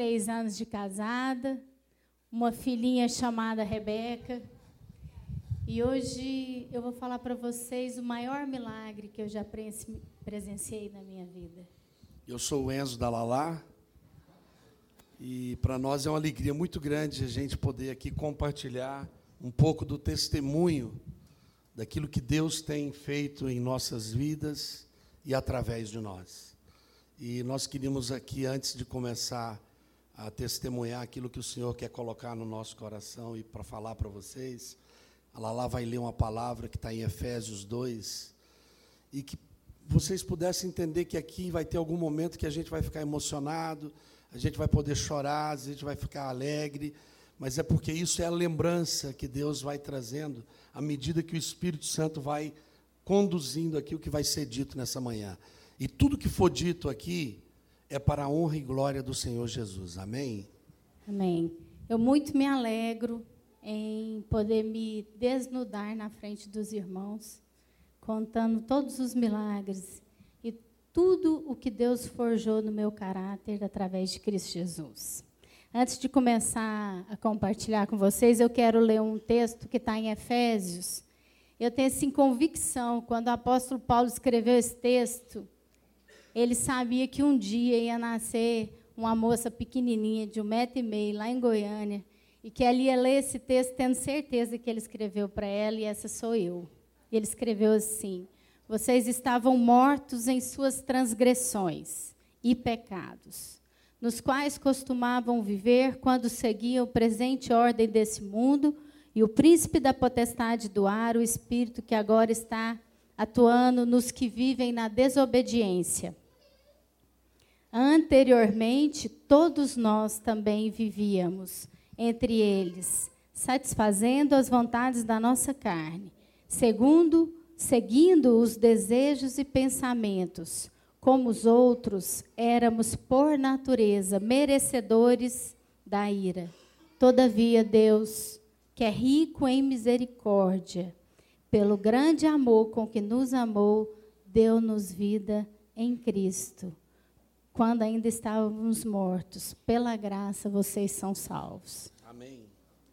23 anos de casada, uma filhinha chamada Rebeca. E hoje eu vou falar para vocês o maior milagre que eu já presenciei na minha vida. Eu sou o Enzo da Lalá. E para nós é uma alegria muito grande a gente poder aqui compartilhar um pouco do testemunho daquilo que Deus tem feito em nossas vidas e através de nós. E nós queríamos aqui, antes de começar a testemunhar aquilo que o Senhor quer colocar no nosso coração e para falar para vocês, a Lala vai ler uma palavra que está em Efésios 2, e que vocês pudessem entender que aqui vai ter algum momento que a gente vai ficar emocionado, a gente vai poder chorar, a gente vai ficar alegre, mas é porque isso é a lembrança que Deus vai trazendo à medida que o Espírito Santo vai conduzindo aqui o que vai ser dito nessa manhã. E tudo que for dito aqui é para a honra e glória do Senhor Jesus. Amém? Amém. Eu muito me alegro em poder me desnudar na frente dos irmãos, contando todos os milagres e tudo o que Deus forjou no meu caráter através de Cristo Jesus. Antes de começar a compartilhar com vocês, eu quero ler um texto que está em Efésios. Eu tenho assim convicção, quando o apóstolo Paulo escreveu esse texto, ele sabia que um dia ia nascer uma moça pequenininha de um metro e meio lá em Goiânia e que ela ia ler esse texto tendo certeza que ele escreveu para ela e essa sou eu. E ele escreveu assim: Vocês estavam mortos em suas transgressões e pecados nos quais costumavam viver quando seguiam a presente ordem desse mundo e o príncipe da potestade do ar, o espírito que agora está atuando nos que vivem na desobediência. Anteriormente, todos nós também vivíamos entre eles, satisfazendo as vontades da nossa carne, segundo seguindo os desejos e pensamentos como os outros, éramos por natureza merecedores da ira. Todavia, Deus, que é rico em misericórdia, pelo grande amor com que nos amou, deu-nos vida em Cristo. Quando ainda estávamos mortos, pela graça vocês são salvos. Amém.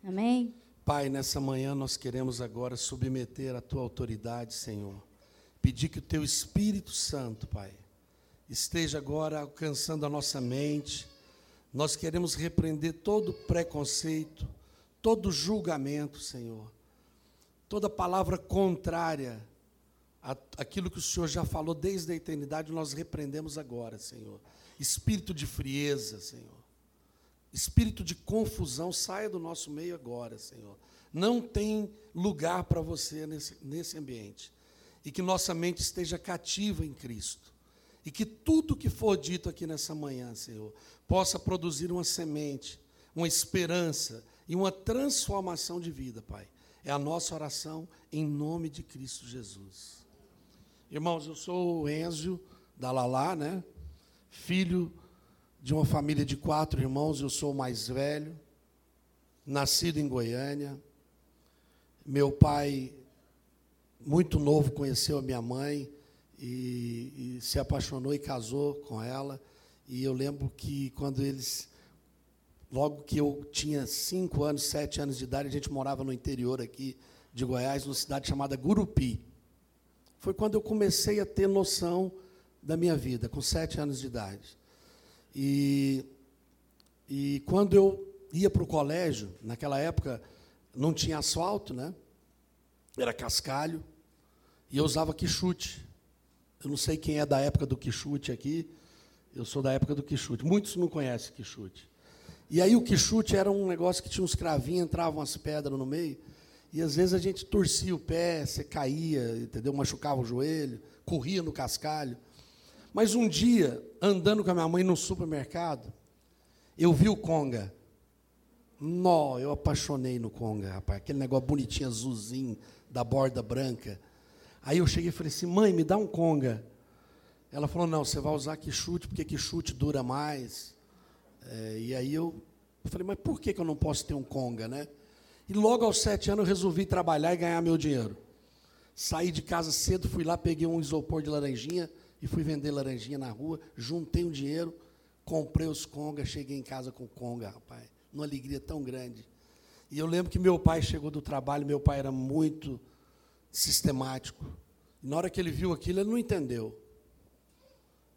Amém. Pai, nessa manhã nós queremos agora submeter a tua autoridade, Senhor. Pedir que o teu Espírito Santo, Pai, esteja agora alcançando a nossa mente. Nós queremos repreender todo preconceito, todo julgamento, Senhor. Toda palavra contrária àquilo que o Senhor já falou desde a eternidade, nós repreendemos agora, Senhor. Espírito de frieza, Senhor. Espírito de confusão, saia do nosso meio agora, Senhor. Não tem lugar para você nesse, nesse ambiente. E que nossa mente esteja cativa em Cristo e que tudo que for dito aqui nessa manhã, Senhor, possa produzir uma semente, uma esperança e uma transformação de vida, Pai. É a nossa oração em nome de Cristo Jesus. Irmãos, eu sou o Enzo da Lalá, né? Filho de uma família de quatro irmãos, eu sou o mais velho, nascido em Goiânia. Meu pai, muito novo, conheceu a minha mãe e, e, se apaixonou e casou com ela. E eu lembro que quando eles, logo que eu tinha cinco anos, sete anos de idade, a gente morava no interior aqui de Goiás, numa cidade chamada Gurupi. Foi quando eu comecei a ter noção da minha vida, com sete anos de idade. E, e quando eu ia para o colégio, naquela época não tinha asfalto, né? Era cascalho, e eu usava quichute. Eu não sei quem é da época do quichute aqui. Eu sou da época do quichute. Muitos não conhecem quichute. E aí o quichute era um negócio que tinha uns cravinhos, entravam as pedras no meio. E às vezes a gente torcia o pé, você caía, entendeu? Machucava o joelho, corria no cascalho. Mas um dia, andando com a minha mãe no supermercado, eu vi o conga. Nó, eu apaixonei no conga, rapaz. Aquele negócio bonitinho, azulzinho, da borda branca. Aí eu cheguei e falei assim, mãe, me dá um conga. Ela falou, não, você vai usar que chute, porque que chute dura mais. É, e aí eu, falei, mas por que, que eu não posso ter um conga, né? E logo aos sete anos eu resolvi trabalhar e ganhar meu dinheiro. Saí de casa cedo, fui lá, peguei um isopor de laranjinha, e fui vender laranjinha na rua, juntei um dinheiro, comprei os conga, cheguei em casa com conga, rapaz. Uma alegria tão grande. E eu lembro que meu pai chegou do trabalho, meu pai era muito sistemático. Na hora que ele viu aquilo, ele não entendeu.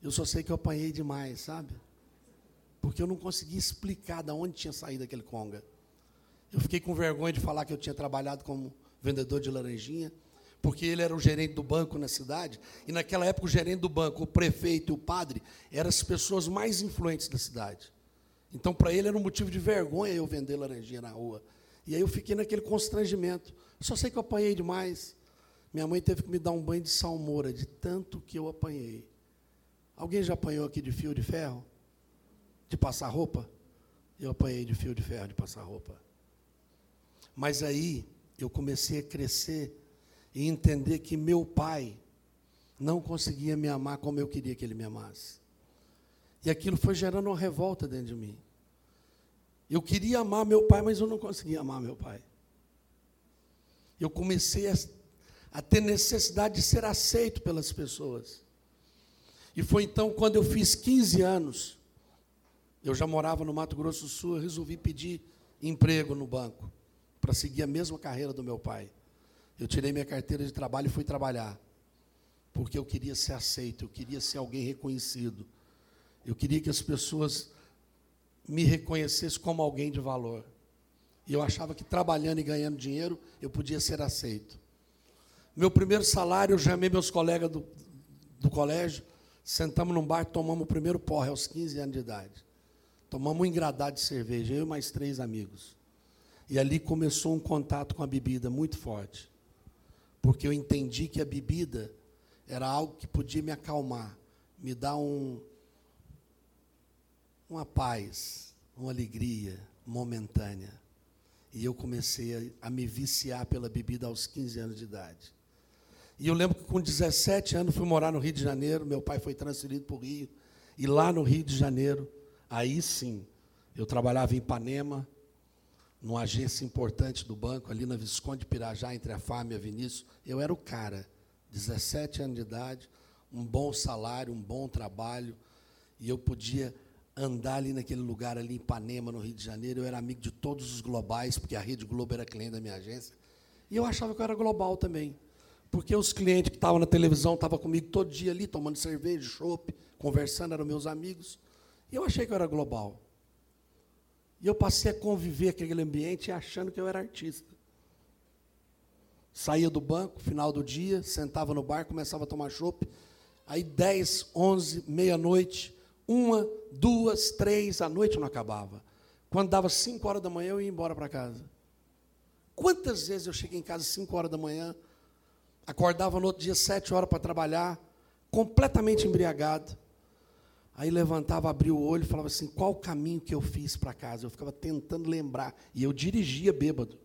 Eu só sei que eu apanhei demais, sabe? Porque eu não conseguia explicar de onde tinha saído aquele conga. Eu fiquei com vergonha de falar que eu tinha trabalhado como vendedor de laranjinha, porque ele era o gerente do banco na cidade, e naquela época o gerente do banco, o prefeito e o padre eram as pessoas mais influentes da cidade. Então, para ele era um motivo de vergonha eu vender laranjinha na rua. E aí eu fiquei naquele constrangimento. Só sei que eu apanhei demais. Minha mãe teve que me dar um banho de salmoura, de tanto que eu apanhei. Alguém já apanhou aqui de fio de ferro? De passar roupa? Eu apanhei de fio de ferro de passar roupa. Mas aí eu comecei a crescer e entender que meu pai não conseguia me amar como eu queria que ele me amasse. E aquilo foi gerando uma revolta dentro de mim. Eu queria amar meu pai, mas eu não conseguia amar meu pai. Eu comecei a a ter necessidade de ser aceito pelas pessoas. E foi então quando eu fiz 15 anos, eu já morava no Mato Grosso do Sul, eu resolvi pedir emprego no banco, para seguir a mesma carreira do meu pai. Eu tirei minha carteira de trabalho e fui trabalhar, porque eu queria ser aceito, eu queria ser alguém reconhecido, eu queria que as pessoas me reconhecessem como alguém de valor. E eu achava que trabalhando e ganhando dinheiro, eu podia ser aceito. Meu primeiro salário, eu chamei meus colegas do, do colégio, sentamos num bar, tomamos o primeiro porre aos 15 anos de idade. Tomamos um engradado de cerveja, eu e mais três amigos. E ali começou um contato com a bebida muito forte. Porque eu entendi que a bebida era algo que podia me acalmar, me dar um, uma paz, uma alegria momentânea. E eu comecei a, a me viciar pela bebida aos 15 anos de idade. E eu lembro que com 17 anos fui morar no Rio de Janeiro, meu pai foi transferido para o Rio. E lá no Rio de Janeiro, aí sim, eu trabalhava em Ipanema, numa agência importante do banco, ali na Visconde Pirajá, entre a Fábio e a Vinícius. Eu era o cara, 17 anos de idade, um bom salário, um bom trabalho, e eu podia andar ali naquele lugar, ali em Ipanema, no Rio de Janeiro. Eu era amigo de todos os globais, porque a Rede Globo era cliente da minha agência. E eu achava que eu era global também. Porque os clientes que estavam na televisão estavam comigo todo dia ali, tomando cerveja, chopp, conversando, eram meus amigos. Eu achei que eu era global. E eu passei a conviver com aquele ambiente achando que eu era artista. Saía do banco, final do dia, sentava no bar, começava a tomar chopp. Aí 10, 11, meia-noite, uma, duas, três, a noite não acabava. Quando dava 5 horas da manhã, eu ia embora para casa. Quantas vezes eu cheguei em casa às 5 horas da manhã, Acordava no outro dia, sete horas para trabalhar, completamente embriagado. Aí levantava, abria o olho e falava assim: qual o caminho que eu fiz para casa? Eu ficava tentando lembrar. E eu dirigia bêbado.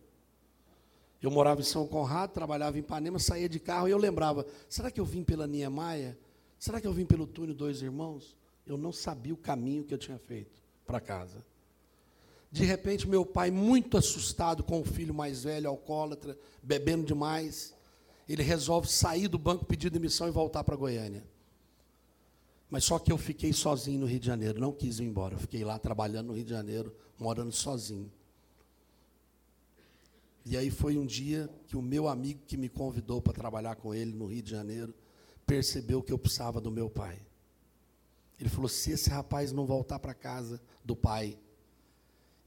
Eu morava em São Conrado, trabalhava em Ipanema, saía de carro e eu lembrava: será que eu vim pela Niemeyer? Será que eu vim pelo túnel Dois Irmãos? Eu não sabia o caminho que eu tinha feito para casa. De repente, meu pai, muito assustado com o filho mais velho, alcoólatra, bebendo demais, ele resolve sair do banco, pedir demissão e voltar para Goiânia. Mas só que eu fiquei sozinho no Rio de Janeiro, não quis ir embora. Eu fiquei lá trabalhando no Rio de Janeiro, morando sozinho. E aí foi um dia que o meu amigo que me convidou para trabalhar com ele no Rio de Janeiro percebeu que eu precisava do meu pai. Ele falou: se esse rapaz não voltar para casa do pai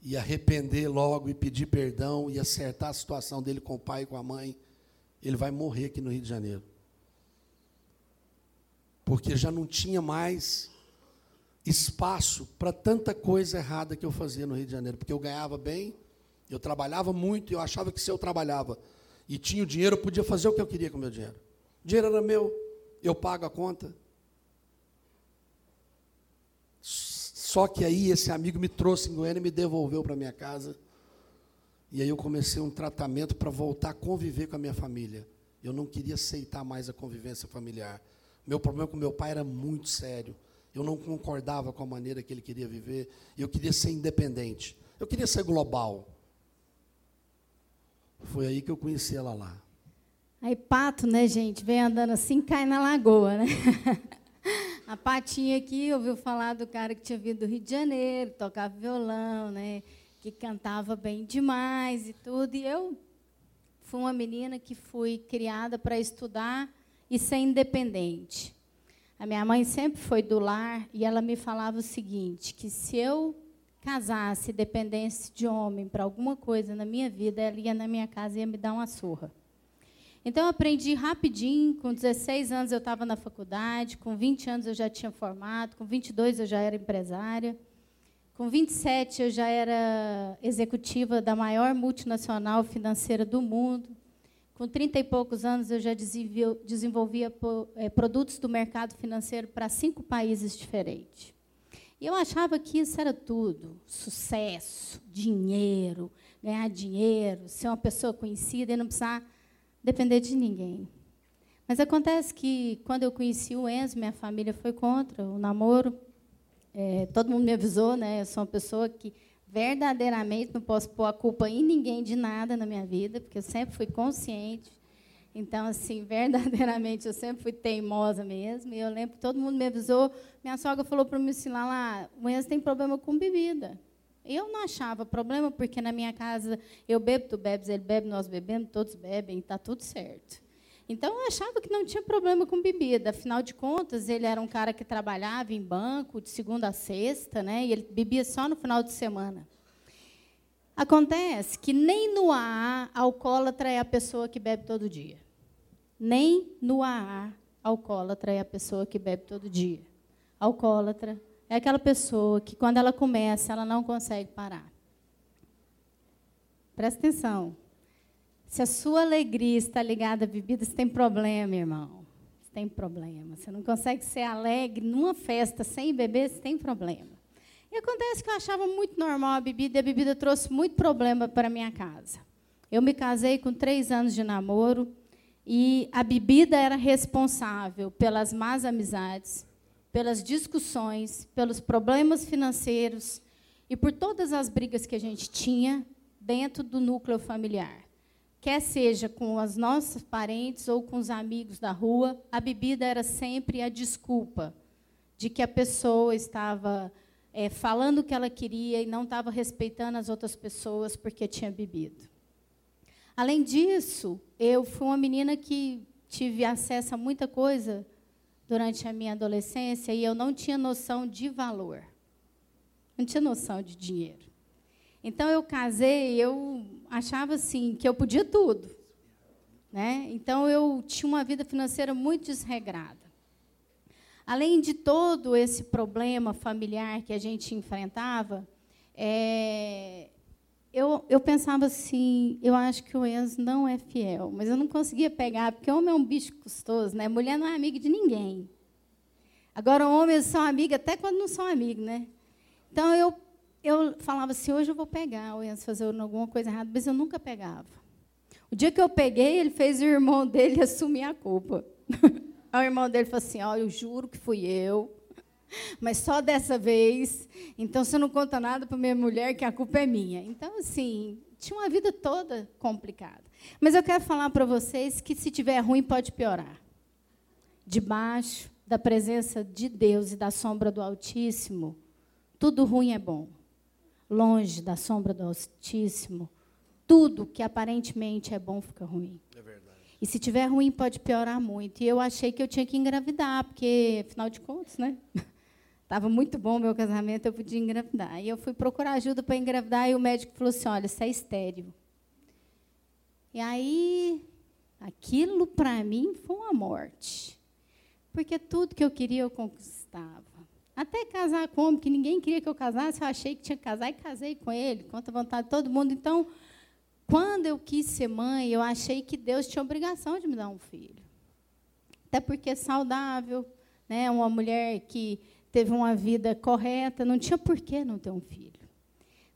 e arrepender logo e pedir perdão e acertar a situação dele com o pai e com a mãe, ele vai morrer aqui no Rio de Janeiro. Porque já não tinha mais espaço para tanta coisa errada que eu fazia no Rio de Janeiro. Porque eu ganhava bem, eu trabalhava muito, e eu achava que se eu trabalhava e tinha o dinheiro, eu podia fazer o que eu queria com o meu dinheiro. O dinheiro era meu, eu pago a conta. Só que aí esse amigo me trouxe em Goiânia e me devolveu para minha casa. E aí eu comecei um tratamento para voltar a conviver com a minha família. Eu não queria aceitar mais a convivência familiar. Meu problema com meu pai era muito sério. Eu não concordava com a maneira que ele queria viver. Eu queria ser independente. Eu queria ser global. Foi aí que eu conheci ela lá. Aí pato, né, gente, vem andando assim, cai na lagoa, né? A Patinha aqui ouviu falar do cara que tinha vindo do Rio de Janeiro, tocava violão, né? que cantava bem demais e tudo. E eu fui uma menina que fui criada para estudar e ser independente. A minha mãe sempre foi do lar e ela me falava o seguinte, que se eu casasse, dependesse de homem para alguma coisa na minha vida, ela ia na minha casa e ia me dar uma surra. Então, eu aprendi rapidinho. Com 16 anos, eu estava na faculdade. Com 20 anos, eu já tinha formado. Com 22, eu já era empresária. Com 27, eu já era executiva da maior multinacional financeira do mundo. Com 30 e poucos anos, eu já desenvolvia eh, produtos do mercado financeiro para cinco países diferentes. E eu achava que isso era tudo: sucesso, dinheiro, ganhar dinheiro, ser uma pessoa conhecida e não precisar depender de ninguém. Mas acontece que, quando eu conheci o Enzo, minha família foi contra o namoro. É, todo mundo me avisou, né? Eu sou uma pessoa que verdadeiramente não posso pôr a culpa em ninguém de nada na minha vida, porque eu sempre fui consciente. Então, assim, verdadeiramente, eu sempre fui teimosa mesmo. E eu lembro que todo mundo me avisou. Minha sogra falou para me ensinar lá, o Enzo tem problema com bebida. Eu não achava problema, porque na minha casa eu bebo, tu bebes, ele bebe, nós bebemos, todos bebem, está tudo certo. Então, eu achava que não tinha problema com bebida. Afinal de contas, ele era um cara que trabalhava em banco de segunda a sexta, né? e ele bebia só no final de semana. Acontece que nem no AA, alcoólatra é a pessoa que bebe todo dia. Nem no AA, alcoólatra é a pessoa que bebe todo dia. Alcoólatra é aquela pessoa que, quando ela começa, ela não consegue parar. Presta atenção. Se a sua alegria está ligada à bebida, você tem problema, irmão. Você tem problema. Você não consegue ser alegre numa festa sem beber, você tem problema. E acontece que eu achava muito normal a bebida, e a bebida trouxe muito problema para minha casa. Eu me casei com três anos de namoro, e a bebida era responsável pelas más amizades, pelas discussões, pelos problemas financeiros e por todas as brigas que a gente tinha dentro do núcleo familiar quer seja com os nossos parentes ou com os amigos da rua, a bebida era sempre a desculpa de que a pessoa estava é, falando o que ela queria e não estava respeitando as outras pessoas porque tinha bebido. Além disso, eu fui uma menina que tive acesso a muita coisa durante a minha adolescência e eu não tinha noção de valor. Não tinha noção de dinheiro. Então eu casei, eu achava assim que eu podia tudo, né? Então eu tinha uma vida financeira muito desregrada. Além de todo esse problema familiar que a gente enfrentava, é, eu, eu pensava assim, eu acho que o Enzo não é fiel, mas eu não conseguia pegar, porque homem é um bicho custoso, né? Mulher não é amiga de ninguém. Agora, homens são amigos até quando não são amigos, né? Então, eu eu falava assim, hoje eu vou pegar, eu ia fazer alguma coisa errada, mas eu nunca pegava. O dia que eu peguei, ele fez o irmão dele assumir a culpa. Aí o irmão dele falou assim, oh, eu juro que fui eu, mas só dessa vez, então você não conta nada para minha mulher que a culpa é minha. Então, assim, tinha uma vida toda complicada. Mas eu quero falar para vocês que se tiver ruim, pode piorar. Debaixo da presença de Deus e da sombra do Altíssimo, tudo ruim é bom longe da sombra do Altíssimo, tudo que aparentemente é bom fica ruim. É verdade. E se tiver ruim, pode piorar muito. E eu achei que eu tinha que engravidar, porque, afinal de contas, né? Estava muito bom o meu casamento, eu podia engravidar. E eu fui procurar ajuda para engravidar, e o médico falou assim: olha, você é estéreo. E aí, aquilo para mim foi uma morte. Porque tudo que eu queria eu conquistava. Até casar como, que ninguém queria que eu casasse, eu achei que tinha que casar e casei com ele, contra a vontade de todo mundo. Então, quando eu quis ser mãe, eu achei que Deus tinha obrigação de me dar um filho. Até porque é saudável, né? uma mulher que teve uma vida correta, não tinha por que não ter um filho.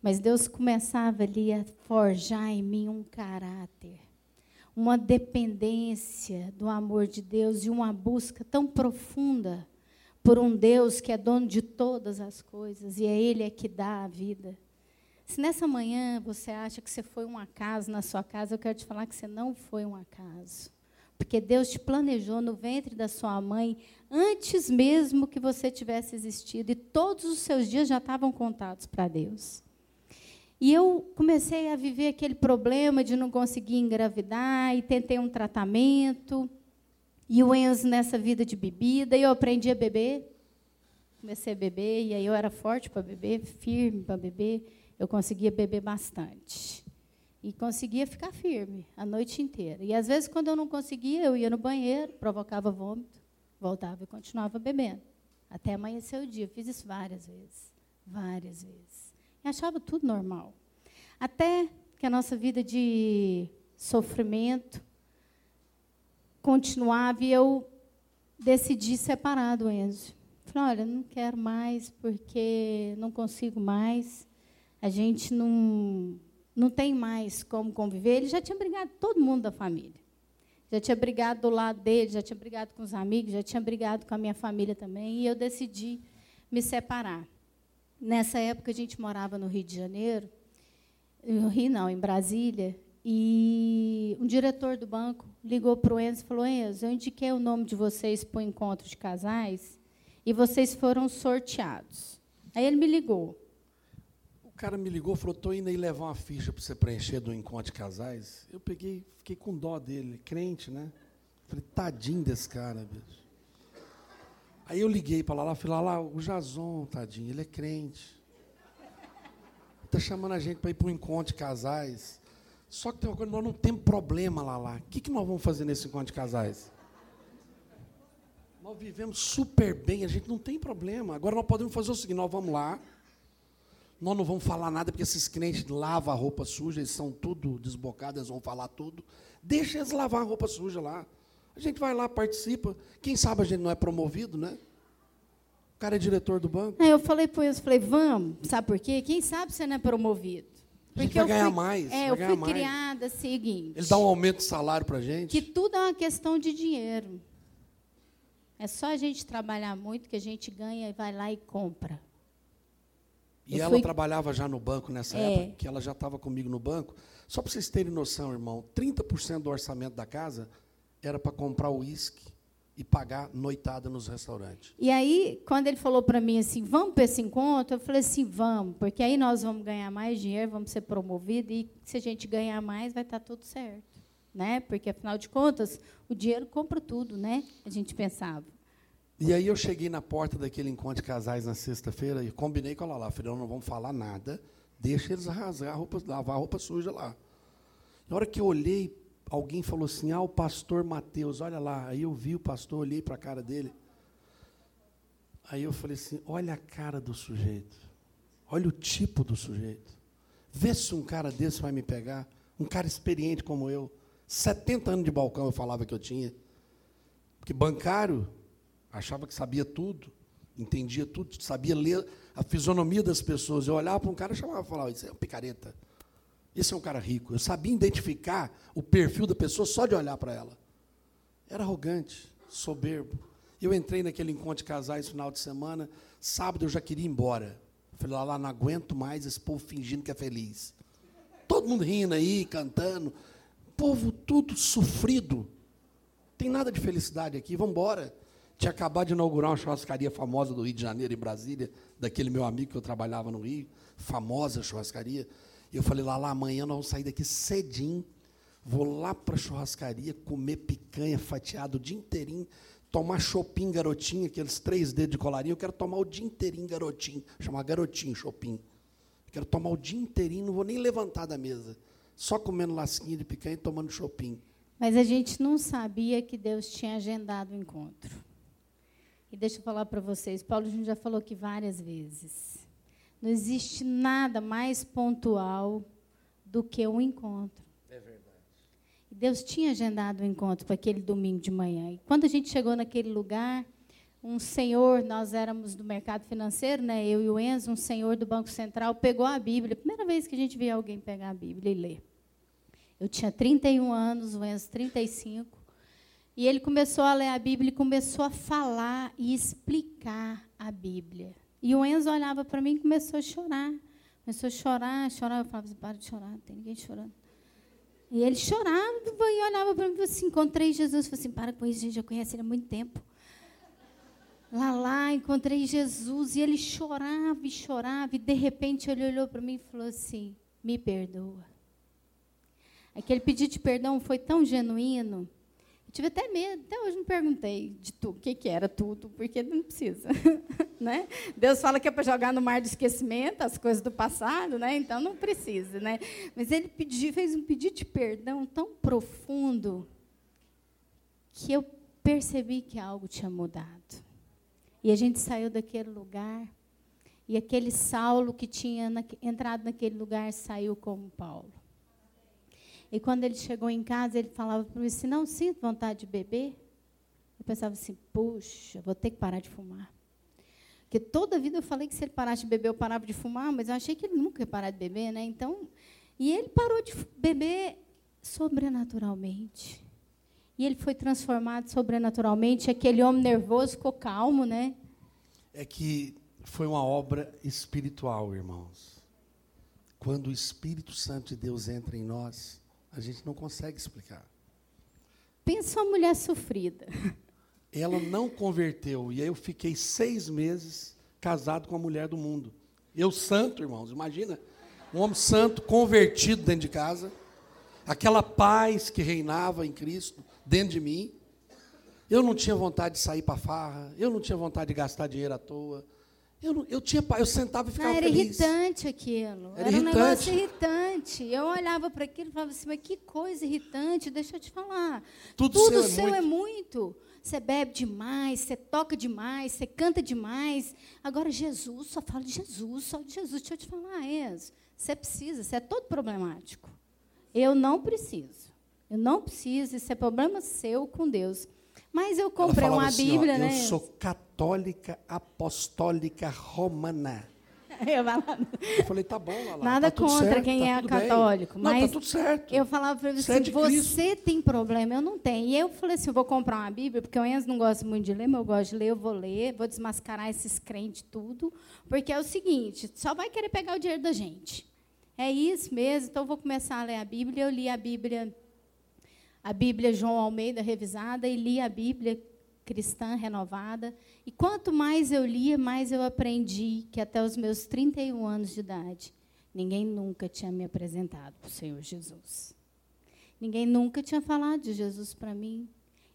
Mas Deus começava ali a forjar em mim um caráter, uma dependência do amor de Deus e uma busca tão profunda por um Deus que é dono de todas as coisas e é Ele é que dá a vida. Se nessa manhã você acha que você foi um acaso na sua casa, eu quero te falar que você não foi um acaso. Porque Deus te planejou no ventre da sua mãe antes mesmo que você tivesse existido, e todos os seus dias já estavam contados para Deus. E eu comecei a viver aquele problema de não conseguir engravidar, e tentei um tratamento, e o Enzo nessa vida de bebida, e eu aprendi a beber. Comecei a beber, e aí eu era forte para beber, firme para beber, eu conseguia beber bastante. E conseguia ficar firme a noite inteira. E às vezes, quando eu não conseguia, eu ia no banheiro, provocava vômito, voltava e continuava bebendo. Até amanhecer o dia. Fiz isso várias vezes. Várias vezes. E achava tudo normal. Até que a nossa vida de sofrimento continuava e eu decidi separar do Enzo. Falei, olha, não quero mais porque não consigo mais. A gente não, não tem mais como conviver. Ele já tinha brigado com todo mundo da família. Já tinha brigado do lado dele, já tinha brigado com os amigos, já tinha brigado com a minha família também. E eu decidi me separar. Nessa época, a gente morava no Rio de Janeiro. No Rio, não, em Brasília. E um diretor do banco ligou para o Enzo e falou: Enzo, eu indiquei o nome de vocês para o encontro de casais e vocês foram sorteados. Aí ele me ligou. O cara me ligou, falou: estou indo aí levar uma ficha para você preencher do encontro de casais. Eu peguei, fiquei com dó dele, crente, né? Falei: tadinho desse cara, bicho. Aí eu liguei para lá, falei: lá, o Jason, tadinho, ele é crente. Está chamando a gente para ir para um encontro de casais. Só que tem uma coisa, nós não temos problema lá lá. O que, que nós vamos fazer nesse encontro de casais? Nós vivemos super bem, a gente não tem problema. Agora nós podemos fazer o seguinte: nós vamos lá, nós não vamos falar nada, porque esses crentes lavam a roupa suja, eles são tudo desbocados, eles vão falar tudo. Deixa eles lavar a roupa suja lá. A gente vai lá, participa. Quem sabe a gente não é promovido, né? O cara é diretor do banco. Eu falei para eles, falei, vamos, sabe por quê? Quem sabe você não é promovido? Porque vai ganhar fui, mais. É, eu fui criada seguinte. Ele dá um aumento de salário para a gente. Que tudo é uma questão de dinheiro. É só a gente trabalhar muito que a gente ganha e vai lá e compra. E eu ela fui... trabalhava já no banco nessa é. época, que ela já estava comigo no banco. Só para vocês terem noção, irmão, 30% do orçamento da casa era para comprar uísque e pagar noitada nos restaurantes. E aí, quando ele falou para mim assim, vamos para esse encontro, eu falei assim, vamos, porque aí nós vamos ganhar mais dinheiro, vamos ser promovidos, e se a gente ganhar mais, vai estar tá tudo certo. Né? Porque, afinal de contas, o dinheiro compra tudo, né? A gente pensava. E aí eu cheguei na porta daquele encontro de casais na sexta-feira e combinei com ela lá. Falei, não vamos falar nada, deixa eles rasgar a roupa, lavar a roupa suja lá. Na hora que eu olhei alguém falou assim: Ah, o pastor Mateus, olha lá. Aí eu vi o pastor, olhei para a cara dele. Aí eu falei assim: Olha a cara do sujeito. Olha o tipo do sujeito. Vê se um cara desse vai me pegar. Um cara experiente como eu. 70 anos de balcão eu falava que eu tinha. Porque bancário, achava que sabia tudo, entendia tudo, sabia ler a fisionomia das pessoas. Eu olhava para um cara e chamava e falava: Isso é um picareta. Esse é um cara rico. Eu sabia identificar o perfil da pessoa só de olhar para ela. Era arrogante, soberbo. Eu entrei naquele encontro de casais final de semana. Sábado eu já queria ir embora. falei, lá, lá, não aguento mais esse povo fingindo que é feliz. Todo mundo rindo aí, cantando. Povo tudo sofrido. Tem nada de felicidade aqui, vamos embora. Tinha acabado de inaugurar uma churrascaria famosa do Rio de Janeiro, em Brasília, daquele meu amigo que eu trabalhava no Rio. Famosa churrascaria. Eu falei, lá, lá, amanhã nós vamos sair daqui cedinho, vou lá para a churrascaria, comer picanha fatiada o dia inteirinho, tomar chopin garotinho, aqueles três dedos de colarinho, eu quero tomar o dia inteirinho garotinho, chamar garotinho chopin. Quero tomar o dia inteirinho, não vou nem levantar da mesa, só comendo lasquinha de picanha e tomando chopin. Mas a gente não sabia que Deus tinha agendado o encontro. E deixa eu falar para vocês, Paulo já falou aqui várias vezes. Não existe nada mais pontual do que um encontro. É verdade. E Deus tinha agendado o um encontro para aquele domingo de manhã. E quando a gente chegou naquele lugar, um senhor, nós éramos do mercado financeiro, né, eu e o Enzo, um senhor do Banco Central, pegou a Bíblia. Primeira vez que a gente via alguém pegar a Bíblia e ler. Eu tinha 31 anos, o Enzo 35. E ele começou a ler a Bíblia e começou a falar e explicar a Bíblia. E o Enzo olhava para mim e começou a chorar. Começou a chorar, chorar. Eu falava assim, para de chorar, não tem ninguém chorando. E ele chorava e olhava para mim e falou assim, encontrei Jesus. Eu falei assim, para com isso, a gente já conhece ele há muito tempo. Lá, lá, encontrei Jesus e ele chorava e chorava, e de repente ele olhou para mim e falou assim: Me perdoa. Aquele pedido de perdão foi tão genuíno. Tive até medo, até hoje me perguntei de tudo, o que, que era tudo, porque não precisa. né? Deus fala que é para jogar no mar de esquecimento as coisas do passado, né? então não precisa. Né? Mas ele fez um pedido de perdão tão profundo que eu percebi que algo tinha mudado. E a gente saiu daquele lugar, e aquele Saulo que tinha entrado naquele lugar saiu como Paulo. E quando ele chegou em casa, ele falava para mim assim: Não sinto vontade de beber. Eu pensava assim: Puxa, vou ter que parar de fumar. Porque toda a vida eu falei que se ele parasse de beber, eu parava de fumar, mas eu achei que ele nunca ia parar de beber, né? Então, e ele parou de beber sobrenaturalmente. E ele foi transformado sobrenaturalmente. Aquele homem nervoso ficou calmo, né? É que foi uma obra espiritual, irmãos. Quando o Espírito Santo de Deus entra em nós, a gente não consegue explicar. Pensa uma mulher sofrida. Ela não converteu. E aí eu fiquei seis meses casado com a mulher do mundo. Eu santo, irmãos, imagina. Um homem santo, convertido dentro de casa. Aquela paz que reinava em Cristo dentro de mim. Eu não tinha vontade de sair para farra, eu não tinha vontade de gastar dinheiro à toa. Eu, eu, tinha, eu sentava e ficava não, era feliz. irritante aquilo. Era, era um irritante. negócio irritante. Eu olhava para aquilo e falava assim, mas que coisa irritante, deixa eu te falar. Tudo, Tudo seu, seu é, é muito. muito. Você bebe demais, você toca demais, você canta demais. Agora, Jesus, só fala de Jesus, só de Jesus. Deixa eu te falar, Enzo, você precisa, você é todo problemático. Eu não preciso. Eu não preciso, isso é problema seu com Deus. Mas eu comprei uma assim, Bíblia, ó, né? Eu sou católica apostólica romana. Eu falei, tá bom, Lala, Nada tá contra certo, quem tá é tudo bem. católico, Não, mas tá tudo certo. eu falava para ele é assim, Cristo. você tem problema, eu não tenho. E eu falei assim, eu vou comprar uma Bíblia, porque o Enzo não gosta muito de ler, mas eu gosto de ler, eu vou ler, vou desmascarar esses crentes tudo, porque é o seguinte, só vai querer pegar o dinheiro da gente. É isso mesmo, então eu vou começar a ler a Bíblia, eu li a Bíblia, a Bíblia João Almeida revisada, e li a Bíblia cristã renovada. E quanto mais eu lia, mais eu aprendi que até os meus 31 anos de idade, ninguém nunca tinha me apresentado para o Senhor Jesus. Ninguém nunca tinha falado de Jesus para mim.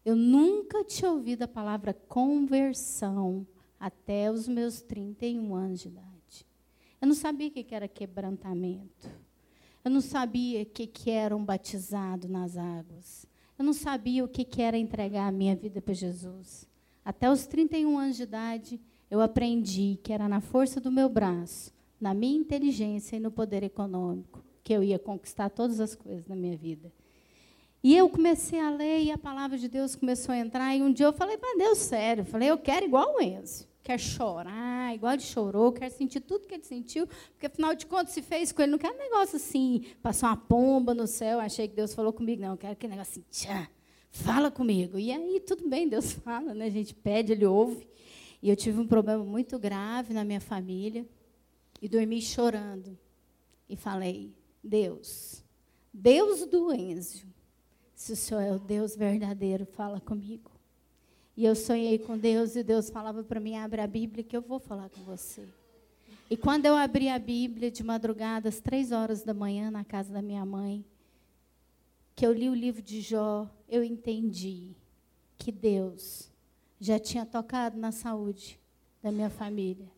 Eu nunca tinha ouvido a palavra conversão até os meus 31 anos de idade. Eu não sabia o que era quebrantamento. Eu não sabia o que era um batizado nas águas. Eu não sabia o que era entregar a minha vida para Jesus. Até os 31 anos de idade, eu aprendi que era na força do meu braço, na minha inteligência e no poder econômico, que eu ia conquistar todas as coisas na minha vida. E eu comecei a ler e a palavra de Deus começou a entrar. E um dia eu falei para Deus, sério, eu falei, eu quero igual o Enzo. Quer chorar, igual ele chorou, quer sentir tudo que ele sentiu, porque afinal de contas se fez com ele. Não quero um negócio assim, passar uma pomba no céu, achei que Deus falou comigo, não, quero aquele negócio assim, tchá, fala comigo. E aí, tudo bem, Deus fala, né? a gente pede, ele ouve. E eu tive um problema muito grave na minha família, e dormi chorando. E falei, Deus, Deus do Enzo, se o Senhor é o Deus verdadeiro, fala comigo. E eu sonhei com Deus e Deus falava para mim: abre a Bíblia que eu vou falar com você. E quando eu abri a Bíblia de madrugada, às três horas da manhã, na casa da minha mãe, que eu li o livro de Jó, eu entendi que Deus já tinha tocado na saúde da minha família,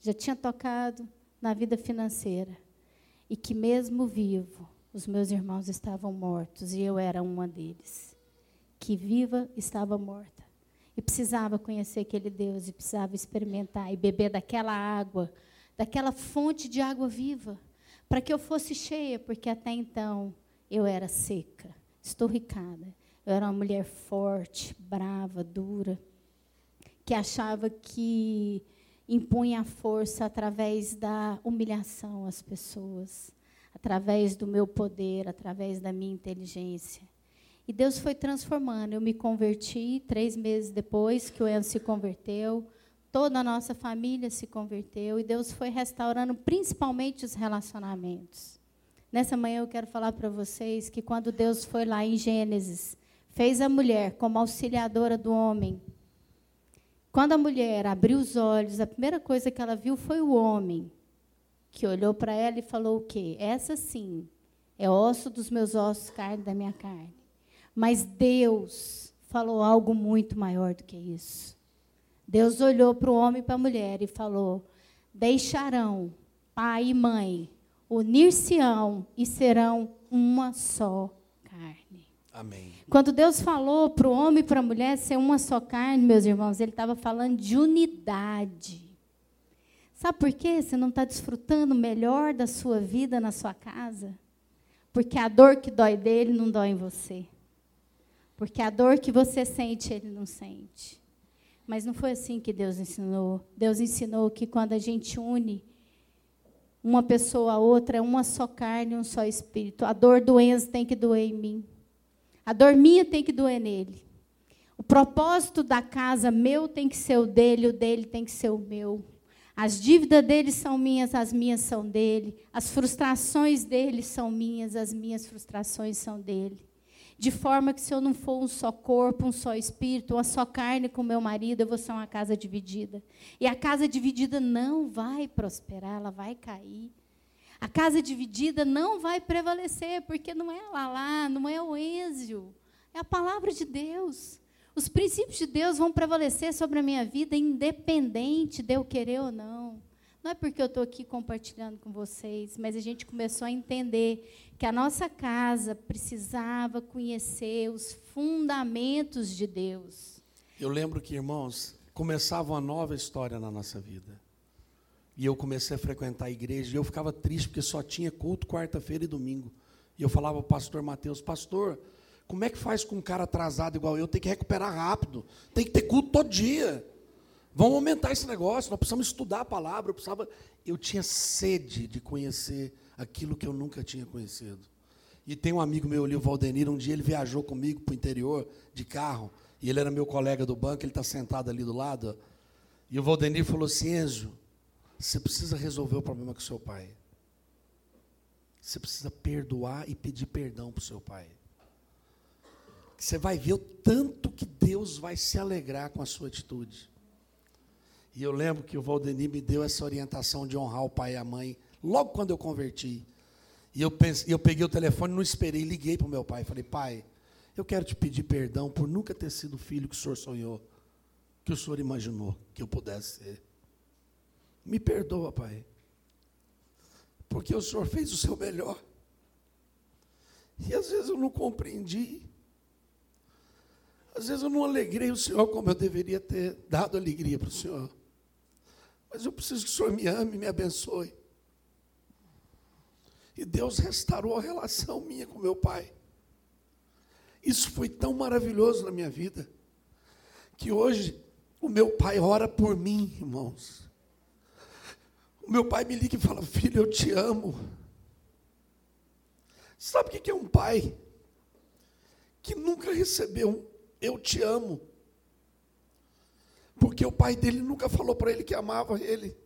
já tinha tocado na vida financeira, e que mesmo vivo, os meus irmãos estavam mortos e eu era uma deles. Que viva estava morta. E precisava conhecer aquele Deus, e precisava experimentar e beber daquela água, daquela fonte de água viva, para que eu fosse cheia, porque até então eu era seca, estorricada. Eu era uma mulher forte, brava, dura, que achava que impunha a força através da humilhação às pessoas, através do meu poder, através da minha inteligência. E Deus foi transformando. Eu me converti três meses depois que o Enzo se converteu. Toda a nossa família se converteu. E Deus foi restaurando principalmente os relacionamentos. Nessa manhã eu quero falar para vocês que quando Deus foi lá em Gênesis, fez a mulher como auxiliadora do homem, Quando a mulher abriu os olhos, a primeira coisa que ela viu foi o homem, que olhou para ela e falou o quê? Essa sim é osso dos meus ossos, carne da minha carne. Mas Deus falou algo muito maior do que isso. Deus olhou para o homem e para a mulher e falou: Deixarão pai e mãe, unir-se-ão e serão uma só carne. Amém. Quando Deus falou para o homem e para a mulher ser uma só carne, meus irmãos, Ele estava falando de unidade. Sabe por quê? Você não está desfrutando melhor da sua vida na sua casa? Porque a dor que dói dele não dói em você. Porque a dor que você sente, ele não sente. Mas não foi assim que Deus ensinou. Deus ensinou que quando a gente une uma pessoa a outra, é uma só carne, um só espírito. A dor do Enzo tem que doer em mim. A dor minha tem que doer nele. O propósito da casa meu tem que ser o dele, o dele tem que ser o meu. As dívidas dele são minhas, as minhas são dele. As frustrações dele são minhas, as minhas frustrações são dele. De forma que, se eu não for um só corpo, um só espírito, uma só carne com meu marido, eu vou ser uma casa dividida. E a casa dividida não vai prosperar, ela vai cair. A casa dividida não vai prevalecer, porque não é lá lá, não é o Êxio, é a palavra de Deus. Os princípios de Deus vão prevalecer sobre a minha vida, independente de eu querer ou não. Não é porque eu estou aqui compartilhando com vocês, mas a gente começou a entender que a nossa casa precisava conhecer os fundamentos de Deus. Eu lembro que, irmãos, começava uma nova história na nossa vida. E eu comecei a frequentar a igreja e eu ficava triste porque só tinha culto quarta-feira e domingo. E eu falava para o pastor Mateus, pastor, como é que faz com um cara atrasado igual eu? Tem que recuperar rápido. Tem que ter culto todo dia. Vamos aumentar esse negócio. Nós precisamos estudar a palavra. Eu, precisava... eu tinha sede de conhecer aquilo que eu nunca tinha conhecido. E tem um amigo meu ali, o Valdenir, um dia ele viajou comigo para o interior de carro. E ele era meu colega do banco, ele está sentado ali do lado. E o Valdenir falou assim: Enzo, você precisa resolver o problema com seu pai. Você precisa perdoar e pedir perdão para o seu pai. Você vai ver o tanto que Deus vai se alegrar com a sua atitude. E eu lembro que o Valdemir me deu essa orientação de honrar o pai e a mãe, logo quando eu converti. E eu, pensei, eu peguei o telefone, não esperei, liguei para o meu pai. Falei, pai, eu quero te pedir perdão por nunca ter sido o filho que o senhor sonhou, que o senhor imaginou que eu pudesse ser. Me perdoa, pai. Porque o senhor fez o seu melhor. E às vezes eu não compreendi. Às vezes eu não alegrei o Senhor como eu deveria ter dado alegria para o Senhor. Mas eu preciso que o Senhor me ame me abençoe. E Deus restaurou a relação minha com meu pai. Isso foi tão maravilhoso na minha vida, que hoje o meu pai ora por mim, irmãos. O meu pai me liga e fala: Filho, eu te amo. Sabe o que é um pai que nunca recebeu eu te amo. Porque o pai dele nunca falou para ele que amava ele.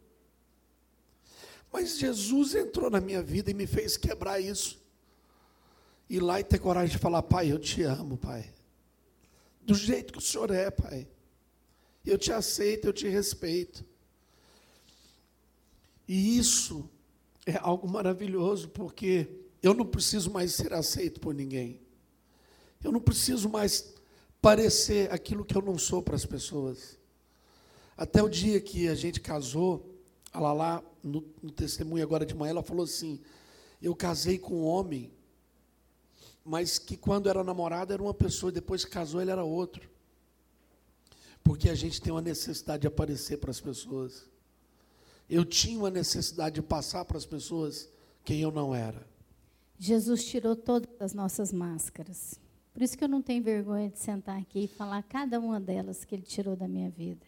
Mas Jesus entrou na minha vida e me fez quebrar isso. Ir lá e ter coragem de falar: Pai, eu te amo, Pai. Do jeito que o Senhor é, Pai. Eu te aceito, eu te respeito. E isso é algo maravilhoso, porque eu não preciso mais ser aceito por ninguém. Eu não preciso mais parecer aquilo que eu não sou para as pessoas. Até o dia que a gente casou, a Lala, no, no testemunho agora de manhã, ela falou assim: Eu casei com um homem, mas que quando era namorado era uma pessoa, depois que casou ele era outro. Porque a gente tem uma necessidade de aparecer para as pessoas. Eu tinha uma necessidade de passar para as pessoas quem eu não era. Jesus tirou todas as nossas máscaras. Por isso que eu não tenho vergonha de sentar aqui e falar cada uma delas que ele tirou da minha vida.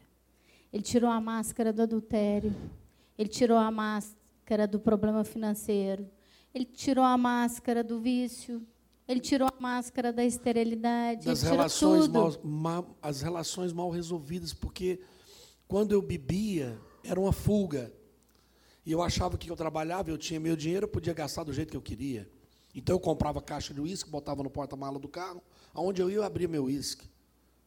Ele tirou a máscara do adultério, ele tirou a máscara do problema financeiro, ele tirou a máscara do vício, ele tirou a máscara da esterilidade, das relações mal, mal, as relações mal resolvidas, porque quando eu bebia era uma fuga. E eu achava que eu trabalhava, eu tinha meu dinheiro, eu podia gastar do jeito que eu queria. Então eu comprava caixa de uísque, botava no porta-mala do carro, aonde eu ia eu abria meu uísque.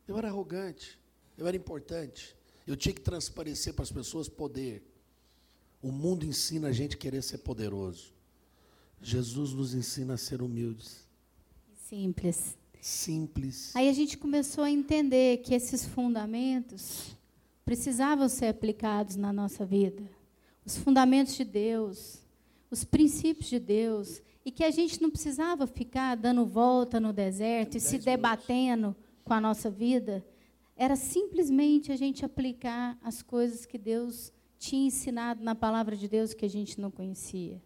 Eu era arrogante, eu era importante. Eu tinha que transparecer para as pessoas poder. O mundo ensina a gente a querer ser poderoso. Jesus nos ensina a ser humildes. Simples. Simples. Aí a gente começou a entender que esses fundamentos precisavam ser aplicados na nossa vida. Os fundamentos de Deus, os princípios de Deus, e que a gente não precisava ficar dando volta no deserto e se debatendo com a nossa vida. Era simplesmente a gente aplicar as coisas que Deus tinha ensinado na palavra de Deus que a gente não conhecia.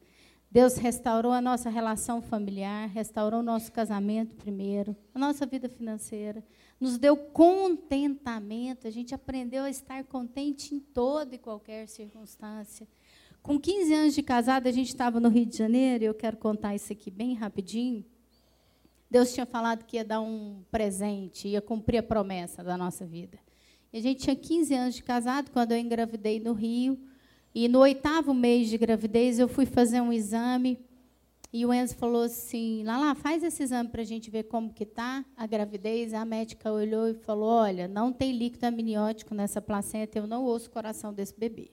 Deus restaurou a nossa relação familiar, restaurou o nosso casamento primeiro, a nossa vida financeira, nos deu contentamento, a gente aprendeu a estar contente em toda e qualquer circunstância. Com 15 anos de casada, a gente estava no Rio de Janeiro, e eu quero contar isso aqui bem rapidinho. Deus tinha falado que ia dar um presente, ia cumprir a promessa da nossa vida. E a gente tinha 15 anos de casado quando eu engravidei no Rio. E no oitavo mês de gravidez, eu fui fazer um exame. E o Enzo falou assim: Lala, faz esse exame para a gente ver como que está a gravidez. A médica olhou e falou: Olha, não tem líquido amniótico nessa placenta, eu não ouço o coração desse bebê.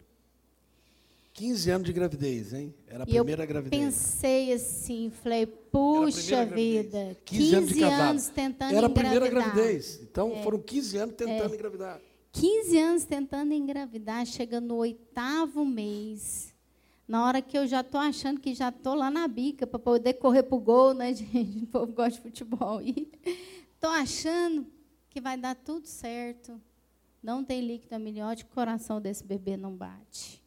15 anos de gravidez, hein? Era a E eu primeira gravidez. Pensei assim, falei, puxa vida, 15 15 anos de casado. anos tentando Era a primeira engravidar. gravidez. Então foram 15 anos tentando engravidar. 15 anos tentando engravidar, chegando no oitavo mês. Na hora que eu já estou achando que já estou lá na bica para poder correr para o gol, né, gente? O povo gosta de futebol. Estou achando que vai dar tudo certo. Não tem líquido amniótico, o coração desse bebê não bate.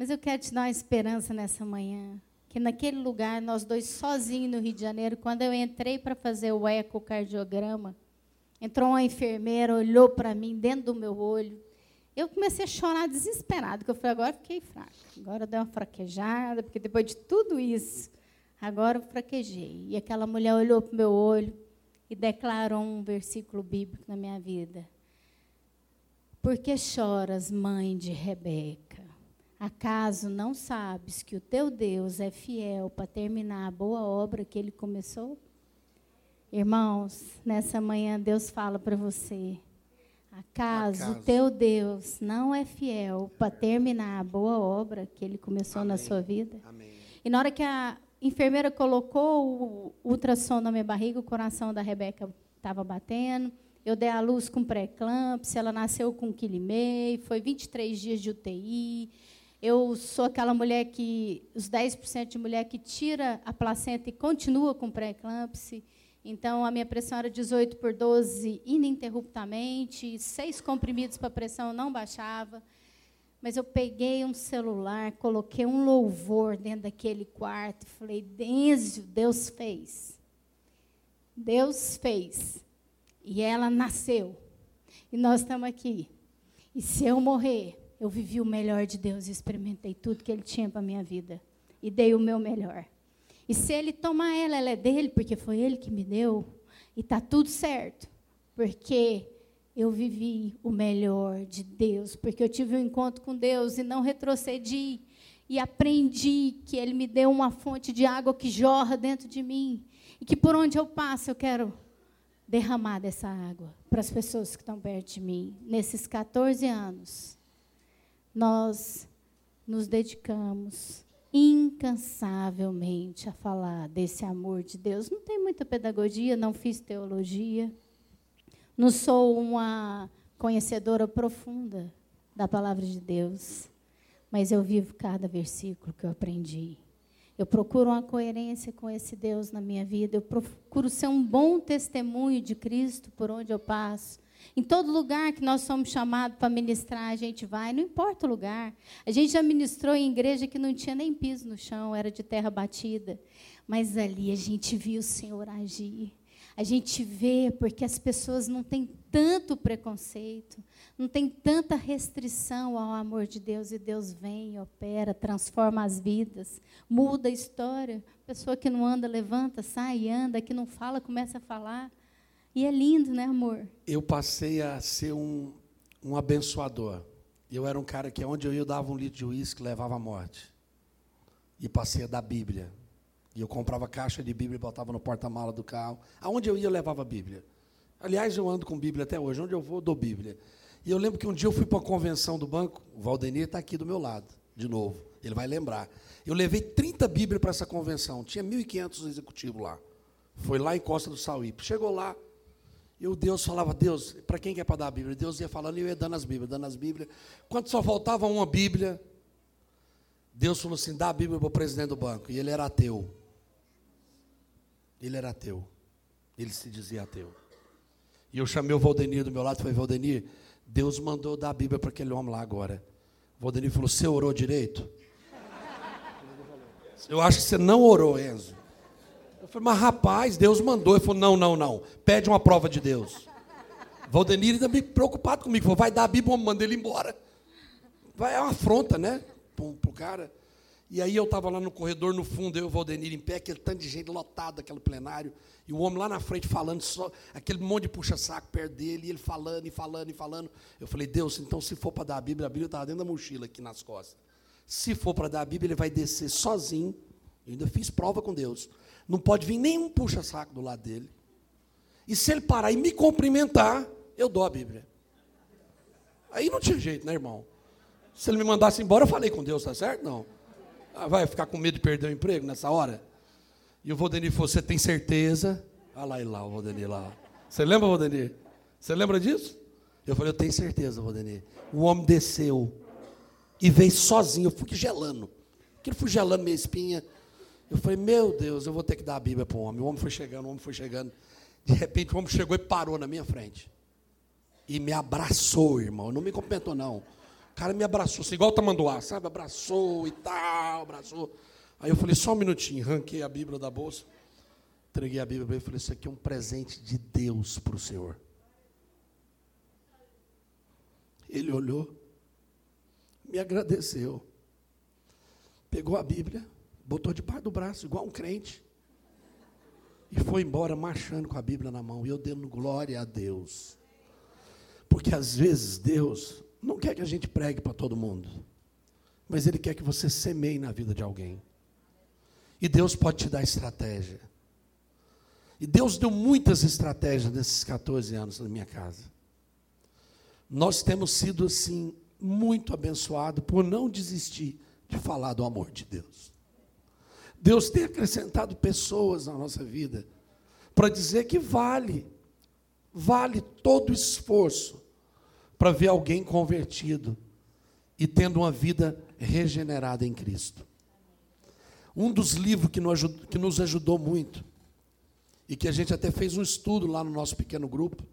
Mas eu quero te dar uma esperança nessa manhã. Que naquele lugar, nós dois sozinhos no Rio de Janeiro, quando eu entrei para fazer o ecocardiograma, entrou uma enfermeira, olhou para mim dentro do meu olho. Eu comecei a chorar desesperado, porque eu falei, agora fiquei fraca. Agora eu dei uma fraquejada, porque depois de tudo isso, agora eu fraquejei. E aquela mulher olhou para o meu olho e declarou um versículo bíblico na minha vida. Por que choras, mãe de Rebeca? Acaso não sabes que o teu Deus é fiel para terminar a boa obra que ele começou? Irmãos, nessa manhã Deus fala para você. Acaso, Acaso. o teu Deus não é fiel para terminar a boa obra que ele começou na Amém. sua vida? Amém. E na hora que a enfermeira colocou o ultrassom na minha barriga, o coração da Rebeca estava batendo. Eu dei a luz com pré-eclâmpsia, ela nasceu com um quilo e meio, foi 23 dias de UTI. Eu sou aquela mulher que, os 10% de mulher que tira a placenta e continua com pré-eclâmpsia. Então, a minha pressão era 18 por 12 ininterruptamente, seis comprimidos para pressão não baixava. Mas eu peguei um celular, coloquei um louvor dentro daquele quarto e falei: Denzio, Deus fez. Deus fez. E ela nasceu. E nós estamos aqui. E se eu morrer, eu vivi o melhor de Deus e experimentei tudo que Ele tinha para a minha vida. E dei o meu melhor. E se Ele tomar ela, ela é dele, porque foi Ele que me deu. E está tudo certo. Porque eu vivi o melhor de Deus, porque eu tive um encontro com Deus e não retrocedi. E aprendi que Ele me deu uma fonte de água que jorra dentro de mim. E que por onde eu passo, eu quero derramar dessa água para as pessoas que estão perto de mim. Nesses 14 anos, nós nos dedicamos incansavelmente a falar desse amor de Deus. Não tem muita pedagogia, não fiz teologia. Não sou uma conhecedora profunda da palavra de Deus, mas eu vivo cada versículo que eu aprendi. Eu procuro uma coerência com esse Deus na minha vida. Eu procuro ser um bom testemunho de Cristo por onde eu passo. Em todo lugar que nós somos chamados para ministrar, a gente vai, não importa o lugar. A gente já ministrou em igreja que não tinha nem piso no chão, era de terra batida. Mas ali a gente viu o Senhor agir. A gente vê porque as pessoas não têm tanto preconceito, não têm tanta restrição ao amor de Deus, e Deus vem, opera, transforma as vidas, muda a história. Pessoa que não anda, levanta, sai, anda, que não fala, começa a falar. E é lindo, né, amor? Eu passei a ser um, um abençoador. Eu era um cara que, onde eu ia, eu dava um litro de uísque, levava a morte. E passei a dar Bíblia. E eu comprava caixa de Bíblia e botava no porta-mala do carro. Aonde eu ia, eu levava a Bíblia. Aliás, eu ando com Bíblia até hoje. Onde eu vou, eu dou Bíblia. E eu lembro que um dia eu fui para uma convenção do banco, o Valdenir está aqui do meu lado, de novo, ele vai lembrar. Eu levei 30 Bíblias para essa convenção, tinha 1.500 executivos lá. Foi lá em Costa do Sauípe. Chegou lá, e o Deus falava, Deus, para quem quer para dar a Bíblia? Deus ia falando e eu ia dando as Bíblias, dando as Bíblias. Quando só faltava uma Bíblia, Deus falou assim: dá a Bíblia para o presidente do banco. E ele era ateu. Ele era ateu. Ele se dizia ateu. E eu chamei o Valdenir do meu lado e falei: Valdenir, Deus mandou dar a Bíblia para aquele homem lá agora. O Valdenir falou: Você orou direito? Eu acho que você não orou, Enzo. Falei, mas rapaz, Deus mandou. Ele falou, não, não, não. Pede uma prova de Deus. Valdenir ainda me preocupado comigo. Falou, vai dar a Bíblia, manda ele embora. Vai, é uma afronta, né? Para o cara. E aí eu estava lá no corredor, no fundo, eu e o Valdenir em pé, aquele tanto de gente lotado, aquele plenário, e o homem lá na frente falando, só aquele monte de puxa-saco perto dele, e ele falando e falando e falando. Eu falei, Deus, então se for para dar a Bíblia, a Bíblia estava dentro da mochila aqui nas costas. Se for para dar a Bíblia, ele vai descer sozinho. Eu ainda fiz prova com Deus. Não pode vir nenhum puxa-saco do lado dele. E se ele parar e me cumprimentar, eu dou a Bíblia. Aí não tinha jeito, né, irmão? Se ele me mandasse embora, eu falei com Deus, tá certo? Não. Ah, vai ficar com medo de perder o emprego nessa hora? E o Valdenir falou: Você tem certeza? Olha lá ele lá, o Valdenir lá. Você lembra, Valdenir? Você lembra disso? Eu falei: Eu tenho certeza, Valdenir. O homem desceu e veio sozinho. Eu fui gelando. Aquilo fui gelando minha espinha. Eu falei: Meu Deus, eu vou ter que dar a Bíblia para o homem. O homem foi chegando, o homem foi chegando. De repente, o homem chegou e parou na minha frente. E me abraçou, irmão. Não me cumprimentou, não cara me abraçou, assim, igual o tamanduá, sabe? Abraçou e tal, abraçou. Aí eu falei, só um minutinho, ranquei a Bíblia da bolsa, entreguei a Bíblia para ele e falei, isso aqui é um presente de Deus para o Senhor. Ele olhou, me agradeceu, pegou a Bíblia, botou debaixo do braço, igual um crente, e foi embora marchando com a Bíblia na mão, e eu dando glória a Deus. Porque às vezes Deus não quer que a gente pregue para todo mundo, mas Ele quer que você semeie na vida de alguém. E Deus pode te dar estratégia. E Deus deu muitas estratégias nesses 14 anos na minha casa. Nós temos sido, assim, muito abençoados por não desistir de falar do amor de Deus. Deus tem acrescentado pessoas na nossa vida para dizer que vale, vale todo esforço para ver alguém convertido e tendo uma vida regenerada em Cristo. Um dos livros que nos ajudou muito, e que a gente até fez um estudo lá no nosso pequeno grupo,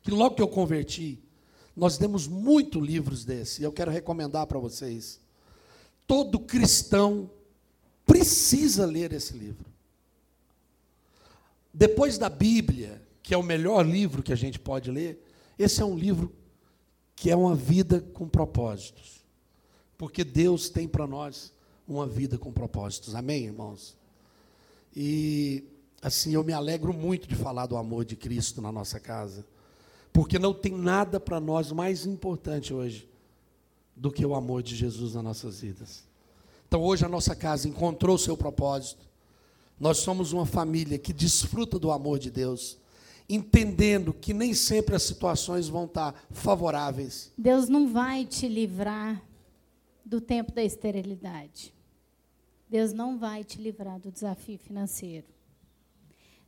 que logo que eu converti, nós demos muito livros desse, e eu quero recomendar para vocês. Todo cristão precisa ler esse livro. Depois da Bíblia, que é o melhor livro que a gente pode ler, esse é um livro que é uma vida com propósitos. Porque Deus tem para nós uma vida com propósitos. Amém, irmãos? E assim, eu me alegro muito de falar do amor de Cristo na nossa casa. Porque não tem nada para nós mais importante hoje do que o amor de Jesus nas nossas vidas. Então hoje a nossa casa encontrou o seu propósito. Nós somos uma família que desfruta do amor de Deus entendendo que nem sempre as situações vão estar favoráveis. Deus não vai te livrar do tempo da esterilidade. Deus não vai te livrar do desafio financeiro.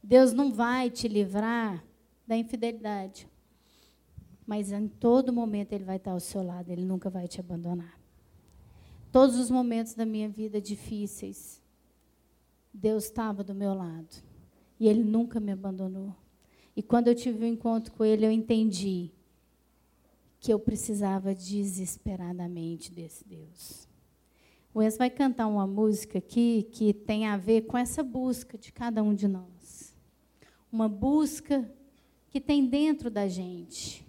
Deus não vai te livrar da infidelidade. Mas em todo momento Ele vai estar ao seu lado, Ele nunca vai te abandonar. Todos os momentos da minha vida difíceis, Deus estava do meu lado. E Ele nunca me abandonou. E quando eu tive um encontro com ele, eu entendi que eu precisava desesperadamente desse Deus. O Wes vai cantar uma música aqui que tem a ver com essa busca de cada um de nós. Uma busca que tem dentro da gente,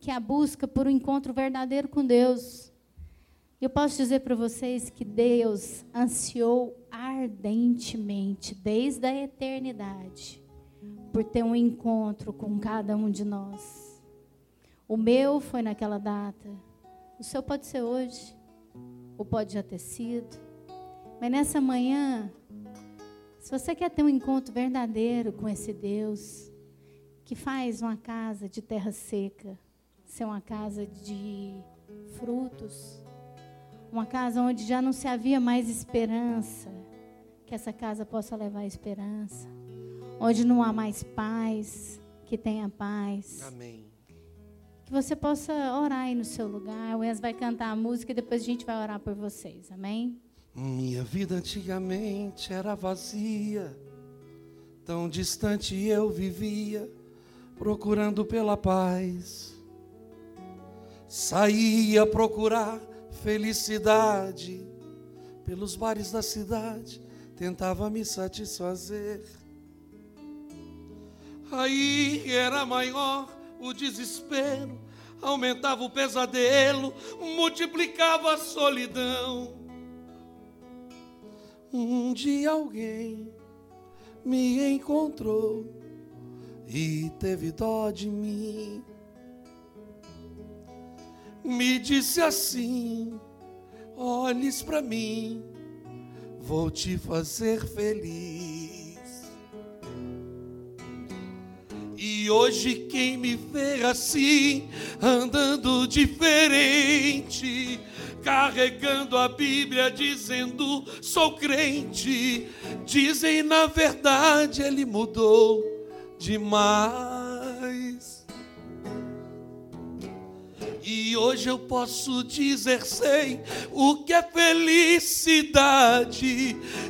que é a busca por um encontro verdadeiro com Deus. Eu posso dizer para vocês que Deus ansiou ardentemente, desde a eternidade, por ter um encontro com cada um de nós. O meu foi naquela data, o seu pode ser hoje, ou pode já ter sido. Mas nessa manhã, se você quer ter um encontro verdadeiro com esse Deus, que faz uma casa de terra seca, ser uma casa de frutos, uma casa onde já não se havia mais esperança, que essa casa possa levar esperança, onde não há mais paz, que tenha paz. Amém. Que você possa orar aí no seu lugar. O Enzo vai cantar a música e depois a gente vai orar por vocês. Amém? Minha vida antigamente era vazia, tão distante eu vivia, procurando pela paz. Saía procurar felicidade pelos bares da cidade, tentava me satisfazer. Aí era maior o desespero, aumentava o pesadelo, multiplicava a solidão. Um dia alguém me encontrou e teve dó de mim. Me disse assim: olhes para mim, vou te fazer feliz. E hoje quem me vê assim, andando diferente, carregando a Bíblia, dizendo sou crente. Dizem na verdade ele mudou demais. E hoje eu posso dizer sei o que é felicidade.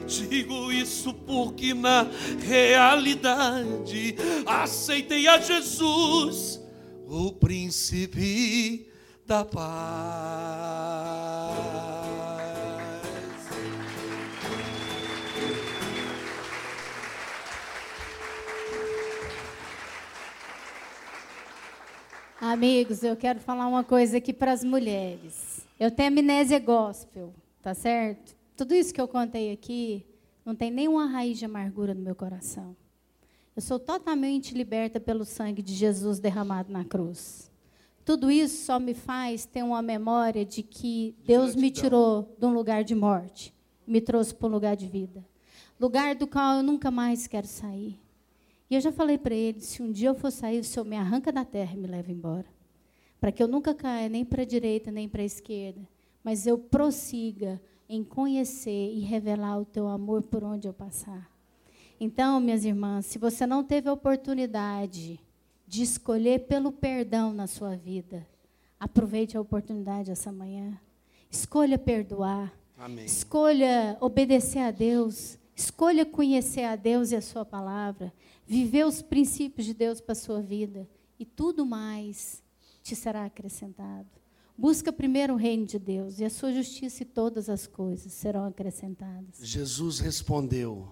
Digo isso porque na realidade aceitei a Jesus, o príncipe da paz. Amigos, eu quero falar uma coisa aqui para as mulheres. Eu tenho amnésia gospel, tá certo? Tudo isso que eu contei aqui não tem nenhuma raiz de amargura no meu coração. Eu sou totalmente liberta pelo sangue de Jesus derramado na cruz. Tudo isso só me faz ter uma memória de que Deus me tirou de um lugar de morte, me trouxe para um lugar de vida. Lugar do qual eu nunca mais quero sair. E eu já falei para ele: se um dia eu for sair, o Senhor me arranca da terra e me leva embora. Para que eu nunca caia nem para a direita nem para a esquerda, mas eu prossiga em conhecer e revelar o teu amor por onde eu passar. Então, minhas irmãs, se você não teve a oportunidade de escolher pelo perdão na sua vida. Aproveite a oportunidade essa manhã. Escolha perdoar. Amém. Escolha obedecer a Deus. Escolha conhecer a Deus e a sua palavra. Viver os princípios de Deus para a sua vida. E tudo mais te será acrescentado. Busca primeiro o reino de Deus e a sua justiça e todas as coisas serão acrescentadas. Jesus respondeu: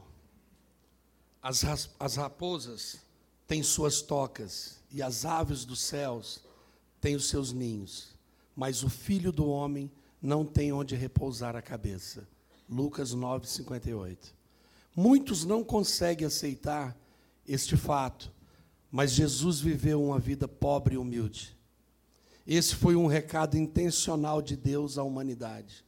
As, as raposas têm suas tocas, e as aves dos céus têm os seus ninhos, mas o filho do homem não tem onde repousar a cabeça. Lucas 9, 58. Muitos não conseguem aceitar este fato, mas Jesus viveu uma vida pobre e humilde. Esse foi um recado intencional de Deus à humanidade.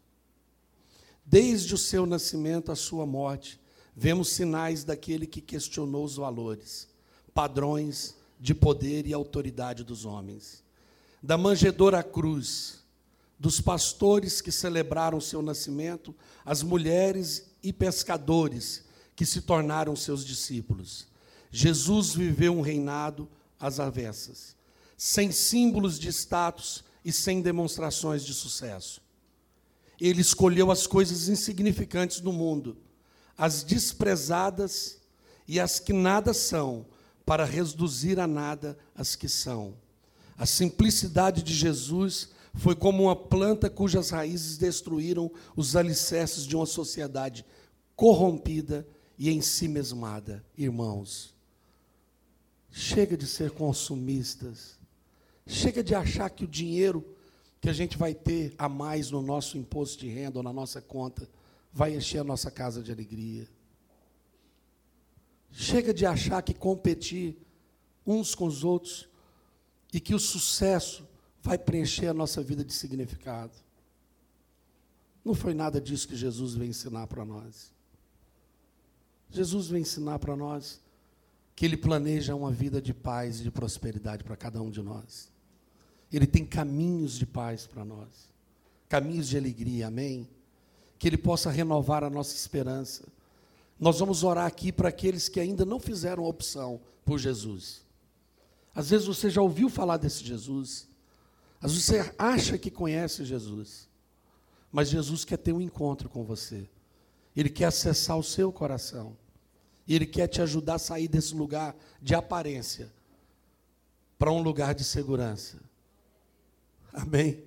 Desde o seu nascimento à sua morte, vemos sinais daquele que questionou os valores padrões de poder e autoridade dos homens. Da manjedora à cruz, dos pastores que celebraram seu nascimento, as mulheres e pescadores que se tornaram seus discípulos. Jesus viveu um reinado às avessas, sem símbolos de status e sem demonstrações de sucesso. Ele escolheu as coisas insignificantes do mundo, as desprezadas e as que nada são, para reduzir a nada as que são. A simplicidade de Jesus foi como uma planta cujas raízes destruíram os alicerces de uma sociedade corrompida e em si mesmada. Irmãos, chega de ser consumistas, chega de achar que o dinheiro que a gente vai ter a mais no nosso imposto de renda ou na nossa conta vai encher a nossa casa de alegria. Chega de achar que competir uns com os outros e que o sucesso vai preencher a nossa vida de significado. Não foi nada disso que Jesus veio ensinar para nós. Jesus veio ensinar para nós que Ele planeja uma vida de paz e de prosperidade para cada um de nós. Ele tem caminhos de paz para nós, caminhos de alegria, amém? Que Ele possa renovar a nossa esperança. Nós vamos orar aqui para aqueles que ainda não fizeram a opção por Jesus. Às vezes você já ouviu falar desse Jesus, às vezes você acha que conhece Jesus, mas Jesus quer ter um encontro com você, Ele quer acessar o seu coração, e Ele quer te ajudar a sair desse lugar de aparência para um lugar de segurança. Amém?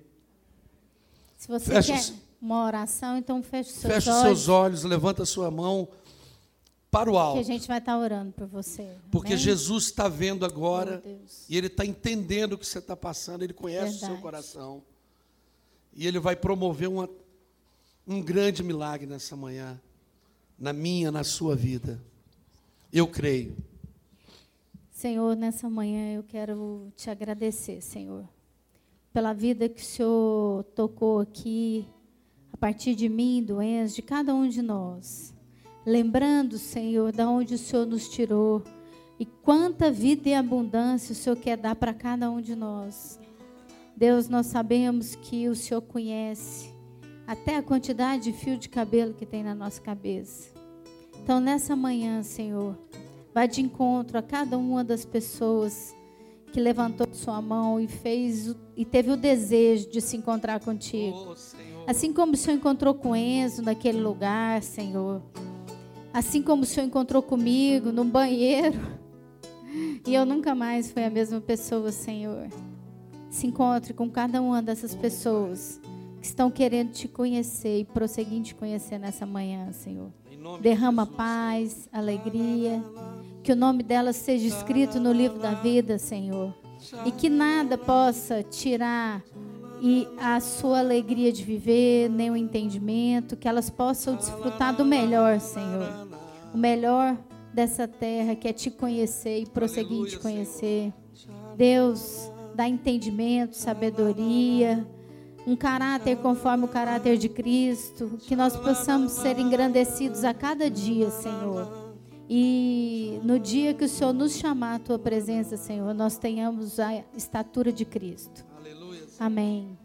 Se você feche quer uma oração, então feche seus feche olhos. Feche seus olhos, levanta a sua mão para o alto. Que a gente vai estar orando por você. Porque Amém? Jesus está vendo agora e Ele está entendendo o que você está passando, Ele conhece Verdade. o seu coração. E Ele vai promover uma, um grande milagre nessa manhã, na minha, na sua vida. Eu creio. Senhor, nessa manhã eu quero te agradecer, Senhor, pela vida que o Senhor tocou aqui, a partir de mim, do Enzo, de cada um de nós. Lembrando, Senhor, da onde o Senhor nos tirou e quanta vida e abundância o Senhor quer dar para cada um de nós. Deus, nós sabemos que o Senhor conhece até a quantidade de fio de cabelo que tem na nossa cabeça. Então, nessa manhã, Senhor, vai de encontro a cada uma das pessoas que levantou sua mão e fez e teve o desejo de se encontrar contigo. Oh, assim como o Senhor encontrou com Enzo naquele lugar, Senhor. Assim como o Senhor encontrou comigo no banheiro. E eu nunca mais fui a mesma pessoa, Senhor. Se encontre com cada uma dessas pessoas que estão querendo te conhecer e prosseguir te conhecer nessa manhã, Senhor. Derrama paz, alegria. Que o nome delas seja escrito no livro da vida, Senhor. E que nada possa tirar e a sua alegria de viver, nem o entendimento, que elas possam desfrutar do melhor, Senhor. O melhor dessa terra, que é te conhecer e prosseguir em te conhecer. Deus, dá entendimento, sabedoria, um caráter conforme o caráter de Cristo, que nós possamos ser engrandecidos a cada dia, Senhor. E no dia que o Senhor nos chamar à tua presença, Senhor, nós tenhamos a estatura de Cristo. Amém.